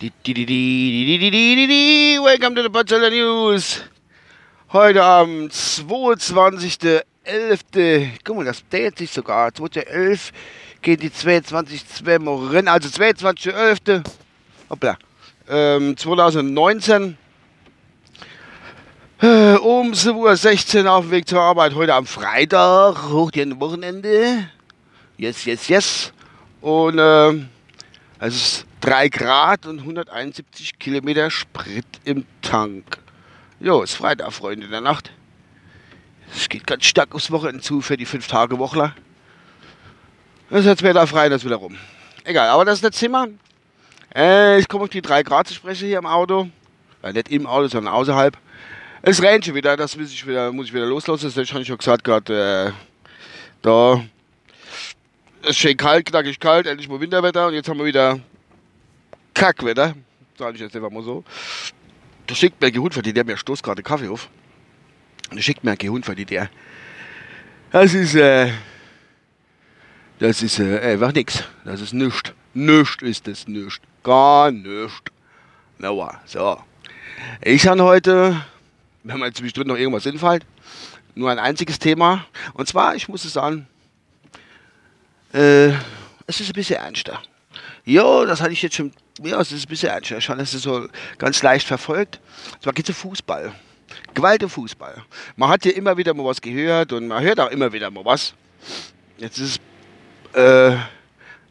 Welcome to the Bachelor News. Heute am 22.11. Guck mal, das date sich sogar. 2.11 geht die 22.2 rein. Also 22.11. Hoppla. Ähm, 2019. Äh, um 7.16 Uhr auf dem Weg zur Arbeit. Heute am Freitag. Hoch die Wochenende. Yes, yes, yes. Und ähm, es ist 3 Grad und 171 Kilometer Sprit im Tank. Jo, ist Freitag, Freunde der Nacht. Es geht ganz stark aufs Wochenende zu für die 5-Tage-Wochler. Das ist jetzt wieder frei, das wieder rum. Egal, aber das ist das Zimmer. Äh, ich komme auf die 3 Grad zu sprechen hier im Auto. Ja, nicht im Auto, sondern außerhalb. Es regnet schon wieder, das muss ich wieder, muss ich wieder loslassen. Das habe ich schon gesagt gerade. Äh, da es ist schön kalt, knackig kalt, endlich mal Winterwetter und jetzt haben wir wieder Kackwetter. Sage ich jetzt einfach mal so. Da schickt mir ein Gehund verdient, der mir stoßt gerade Kaffee auf. Da schickt mir ein Gehund verdient, der. Das ist, äh, das ist äh, einfach nix. Das ist nichts. Nichts ist das nichts. Gar nichts. Noah, so. Ich habe heute, wenn mir zwischendrin noch irgendwas hinfällt, nur ein einziges Thema. Und zwar, ich muss es sagen, äh, es ist ein bisschen ernster. Ja, das hatte ich jetzt schon, ja, es ist ein bisschen ernster. Schon, es ist so ganz leicht verfolgt. Zwar geht es um Fußball. Gewalt im Fußball. Man hat ja immer wieder mal was gehört und man hört auch immer wieder mal was. Jetzt ist es äh,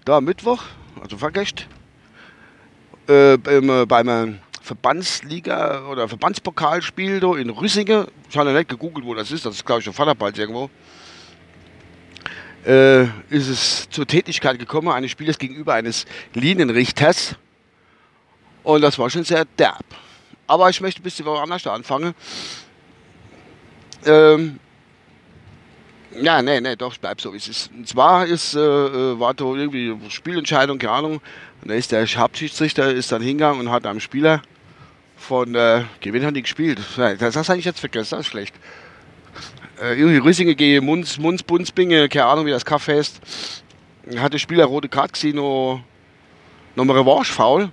da Mittwoch, also vergesst, äh, beim, beim Verbandsliga oder Verbandspokalspiel in Rüssingen. Ich habe nicht gegoogelt, wo das ist. Das ist, glaube ich, schon Vaterbald irgendwo äh, ist es zur Tätigkeit gekommen eines Spielers gegenüber eines Linienrichters. Und das war schon sehr derb. Aber ich möchte ein bisschen woanders anfangen. Ähm, ja, nee, nee, doch, ich bleib so, wie es ist. Und zwar ist, äh, äh war da irgendwie Spielentscheidung, keine Ahnung. Und da ist der Hauptschiedsrichter ist dann hingegangen und hat einem Spieler von, äh, Gewinn haben die gespielt. Das, das habe ich jetzt vergessen, das ist schlecht äh, irgendwie Rüssingen gegen Munz, Munz, Bunzbinge, keine Ahnung, wie das Kaffee heißt. Hat der Spieler rote Karte gesehen, noch, noch mal Revanche-Foul.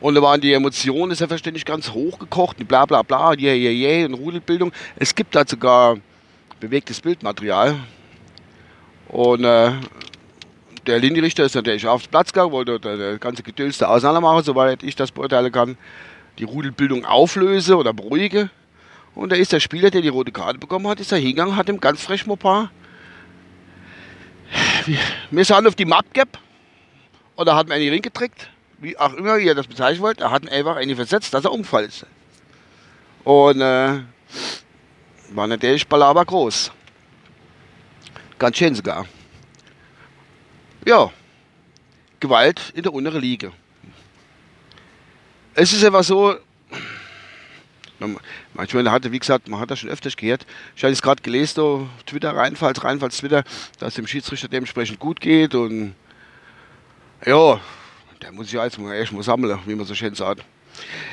Und da waren die Emotionen selbstverständlich ganz hochgekocht, bla bla bla, yeah, yeah, yeah, und Rudelbildung. Es gibt da sogar bewegtes Bildmaterial. Und äh, der Linienrichter ist natürlich aufs Platz gegangen, wollte das ganze Gedöns da auseinander machen, soweit ich das beurteilen kann. Die Rudelbildung auflöse oder beruhige. Und da ist der Spieler, der die rote Karte bekommen hat, ist da hingegangen, hat ihm ganz frech paar. Wir sind auf die Map gap und er hat mir einen Ring getrickt, wie auch immer ihr das bezeichnen wollt. Er hat einfach eine versetzt, dass er umgefallen ist. Und äh, war natürlich Balaber groß. Ganz schön sogar. Ja, Gewalt in der unteren Liga. Es ist einfach so, Manchmal hatte, wie gesagt, man hat das schon öfters gehört. Ich habe es gerade gelesen, auf Twitter, Reinfalls, Reinfalls Twitter, dass dem Schiedsrichter dementsprechend gut geht und ja, der muss ja jetzt erst mal sammeln, wie man so schön sagt.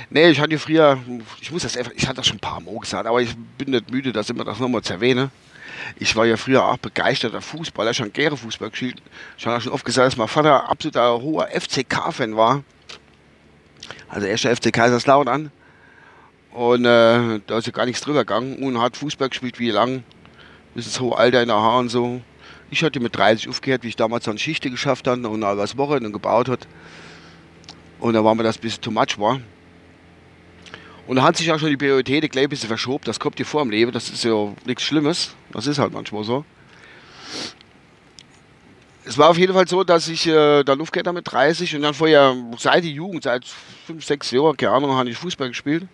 Nee, ich hatte früher, ich muss das ich hatte das schon ein paar Mal gesagt, aber ich bin nicht müde, das immer das nochmal zu erwähnen. Ich war ja früher auch begeisterter Fußballer, schon gerne Fußball gespielt. Ich habe schon oft gesagt, dass mein Vater absoluter hoher FCK-Fan war. Also erster FC Kaiserslautern. Und äh, da ist ja gar nichts drüber gegangen und hat Fußball gespielt wie lang. Bis ins hohe Alter in der Haar und so. Ich hatte mit 30 aufgehört, wie ich damals an Schichte geschafft habe und was Wochenende gebaut hat. Und da war mir das ein bisschen too much war. Und da hat sich auch schon die Priorität gleich ein bisschen verschoben. Das kommt dir vor im Leben, das ist ja nichts Schlimmes. Das ist halt manchmal so. Es war auf jeden Fall so, dass ich äh, dann aufgehört habe mit 30 und dann vorher, seit die Jugend, seit 5, 6 Jahren, keine Ahnung, habe ich Fußball gespielt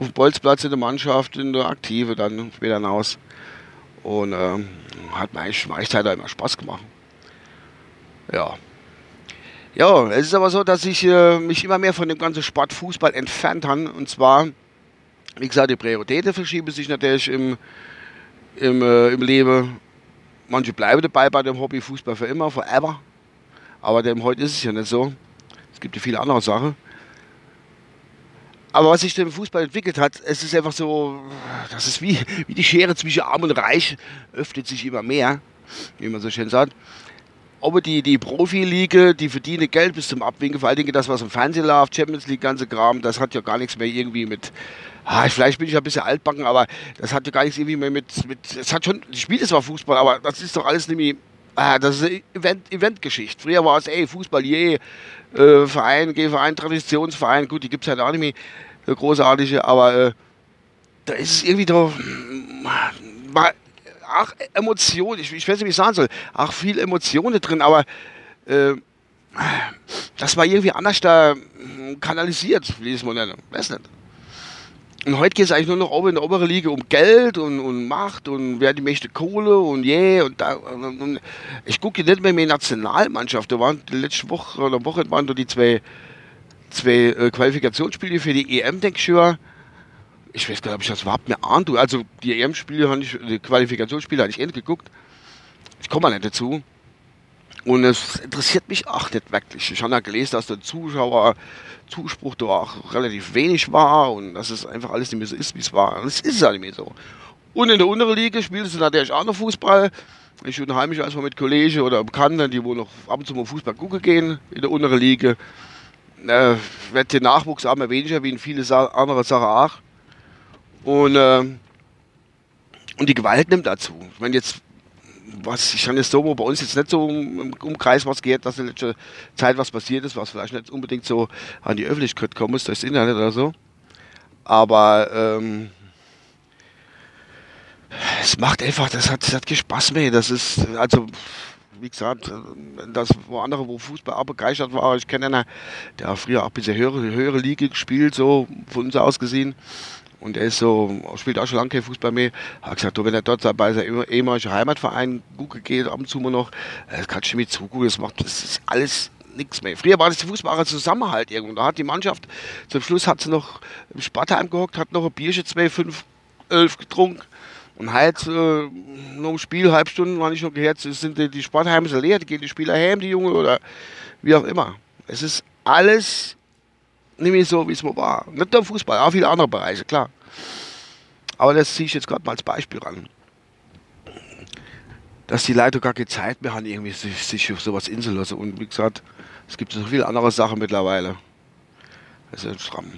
auf dem Bolzplatz in der Mannschaft, in der Aktive dann später hinaus. Und ähm, hat mir eigentlich Weichzeit immer Spaß gemacht. Ja. Ja, es ist aber so, dass ich äh, mich immer mehr von dem ganzen Sport Fußball entfernt habe. Und zwar, wie gesagt, die Prioritäten verschieben sich natürlich im, im, äh, im Leben. Manche bleiben dabei bei dem Hobby Fußball für immer, forever. Aber dem heute ist es ja nicht so. Es gibt ja viele andere Sachen. Aber was sich im Fußball entwickelt hat, es ist einfach so, das ist wie, wie die Schere zwischen Arm und Reich, öffnet sich immer mehr, wie man so schön sagt. aber die, die Profiliga, die verdienen Geld bis zum Abwinken, vor allen Dingen das, was im Fernsehen läuft, Champions League, ganze Kram, das hat ja gar nichts mehr irgendwie mit, ah, vielleicht bin ich ja ein bisschen altbacken, aber das hat ja gar nichts irgendwie mehr mit, mit es hat schon, die spielt zwar Fußball, aber das ist doch alles nämlich, ah, das ist Event, Eventgeschichte. Früher war es, ey, Fußball, je, äh, Verein, Gehverein, Traditionsverein, gut, die gibt es halt auch nicht mehr, so großartige, aber äh, da ist es irgendwie doch, mal, ach, Emotionen, ich, ich weiß nicht, wie ich sagen soll, ach, viel Emotionen drin, aber äh, das war irgendwie anders da hm, kanalisiert, wie ich es mal nenne. Weiß nicht. Und heute geht es eigentlich nur noch oben in der oberen Liga um Geld und, und Macht und wer die möchte Kohle und je yeah, und. Und, und ich gucke nicht mehr mehr Nationalmannschaft. Da waren die letzte Woche oder Woche waren da die zwei, zwei äh, Qualifikationsspiele für die EM, denke ich schon ich weiß gar nicht, ob ich das überhaupt mehr ahnt. Also die EM-Spiele die Qualifikationsspiele habe ich endlich geguckt. Ich komme mal nicht dazu. Und es interessiert mich auch nicht wirklich. Ich habe ja gelesen, dass der Zuschauerzuspruch da auch relativ wenig war und dass es einfach alles nicht mehr so ist, wie es war. Und es ist ja nicht mehr so. Und in der unteren Liga spielt es natürlich auch noch Fußball. Ich unterhalte mich erstmal mit Kollegen oder Bekannten, die wohl noch ab und zu mal Fußball gucken gehen in der unteren Liga. Äh, wird der Nachwuchs auch mehr weniger, wie in viele andere Sachen auch. Und, äh, und die Gewalt nimmt dazu. Ich jetzt, was, ich kann jetzt so, wo bei uns jetzt nicht so im Umkreis was geht, dass in letzter Zeit was passiert ist, was vielleicht nicht unbedingt so an die Öffentlichkeit kommen muss, durchs Internet oder so. Aber, ähm, es macht einfach, das hat, das hat Spaß mehr. Das ist, also, wie gesagt, das wo andere, wo Fußball auch begeistert war. Ich kenne einen, der früher auch ein bisschen höhere, höhere Liga gespielt, so von uns aus gesehen. Und er ist so, spielt auch schon lange kein Fußball mehr. Hat gesagt, du, wenn er dort bei seinem ehemaligen Heimatverein gut geht, ab und zu mal noch, das kannst du mir zugucken, das macht, das ist alles nichts mehr. Früher war das Fußballer Zusammenhalt irgendwo. Da hat die Mannschaft, zum Schluss hat sie noch im Spartheim gehockt, hat noch ein Bierchen 2, 5, 11 getrunken. Und halt, äh, noch im Spiel, halb Stunden, war ich noch gehört, sind die, die Sportheime leer, die gehen die Spieler heim, die Junge, oder wie auch immer. Es ist alles nämlich so, wie es mal war. Nicht nur Fußball, auch viele andere Bereiche, klar. Aber das ziehe ich jetzt gerade mal als Beispiel ran. Dass die Leute gar keine Zeit mehr haben, irgendwie sich, sich auf sowas inzulassen. Und wie gesagt, es gibt so viele andere Sachen mittlerweile. Das ist stramm.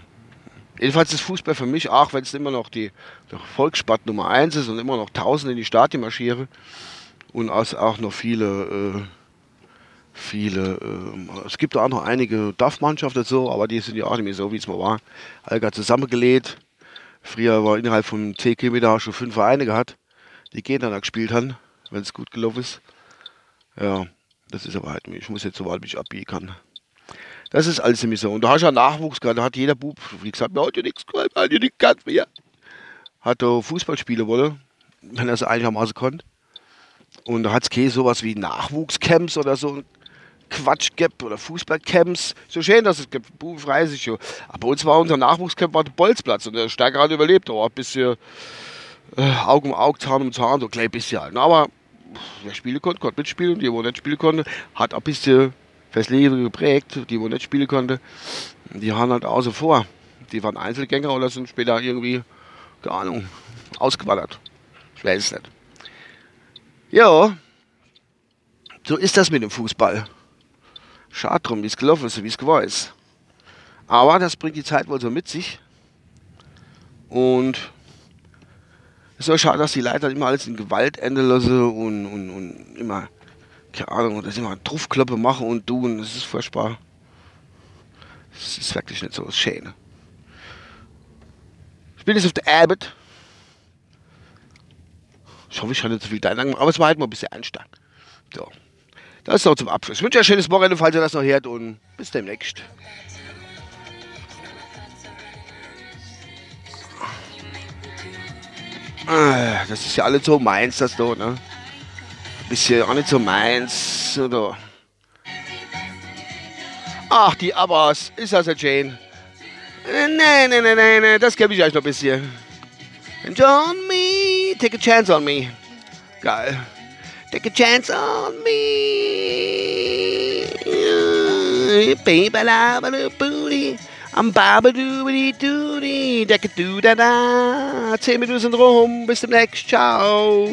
Jedenfalls ist Fußball für mich, auch wenn es immer noch die, die Volkssport Nummer 1 ist und immer noch Tausende in die Stadien marschiere und auch noch viele äh, viele, äh, es gibt auch noch einige DAF-Mannschaften so, aber die sind ja auch nicht mehr so, wie es mal war. Allgar zusammengelegt. Früher war innerhalb von 10 Kilometer schon fünf Vereine gehabt, die gegeneinander gespielt haben, wenn es gut gelaufen ist. Ja, das ist aber halt, ich muss jetzt so weit mich abbiegen kann. Das ist alles nämlich so. Und da hast ja Nachwuchs gehabt, da hat jeder Bub, wie gesagt, mir ja nichts geholfen, ja nichts ganz mehr. Hat da Fußballspiele wollen, wenn er es einigermaßen konnte. Und da hat es sowas wie Nachwuchscamps oder so Quatsch gibt oder Fußballcamps. So schön, dass es gibt. Frei sich schon. Aber bei uns war unser Nachwuchscamp war der Bolzplatz und der Stärker hat überlebt. Da war ein bisschen äh, Auge um Auge, Zahn um Zahn, so ein klein bisschen halt. Aber wer spielen konnte, konnte mitspielen. Die, wo nicht spielen konnte, hat ein bisschen fürs Leben geprägt. Die, wo nicht spielen konnte, die haben halt außer vor. Die waren Einzelgänger oder sind später irgendwie, keine Ahnung, ausgewandert. Ich weiß es nicht. Ja, so ist das mit dem Fußball. Schade drum, wie es gelaufen ist, wie es geworden ist. Aber das bringt die Zeit wohl so mit sich. Und es ist auch schade, dass die Leiter immer alles in Gewalt enden lassen und, und, und immer, keine Ahnung, dass immer Truffkloppe machen und tun. Das ist furchtbar. Das ist wirklich nicht so schön. Ich bin jetzt auf der Arbeit. Ich hoffe, ich habe nicht so viel Dein aber es war halt mal ein bisschen anstrengend. So. Das ist noch zum Abschluss. Ich wünsche euch ein schönes Wochenende, falls ihr das noch hört und bis demnächst. Ah, das ist ja alles so meins, das da, ne? Bisschen auch nicht so meins, oder? Ach, die Abbas, ist das ein Jane? Nee, nee, nee, nee, nee, das kenne ich euch noch ein bisschen. Enjoy me, take a chance on me. Geil. Take a chance on me. Baby, la booty. I'm baba doody doody. Decka doo da da. Zehn Minuten sind rum. Bis demnächst. Ciao.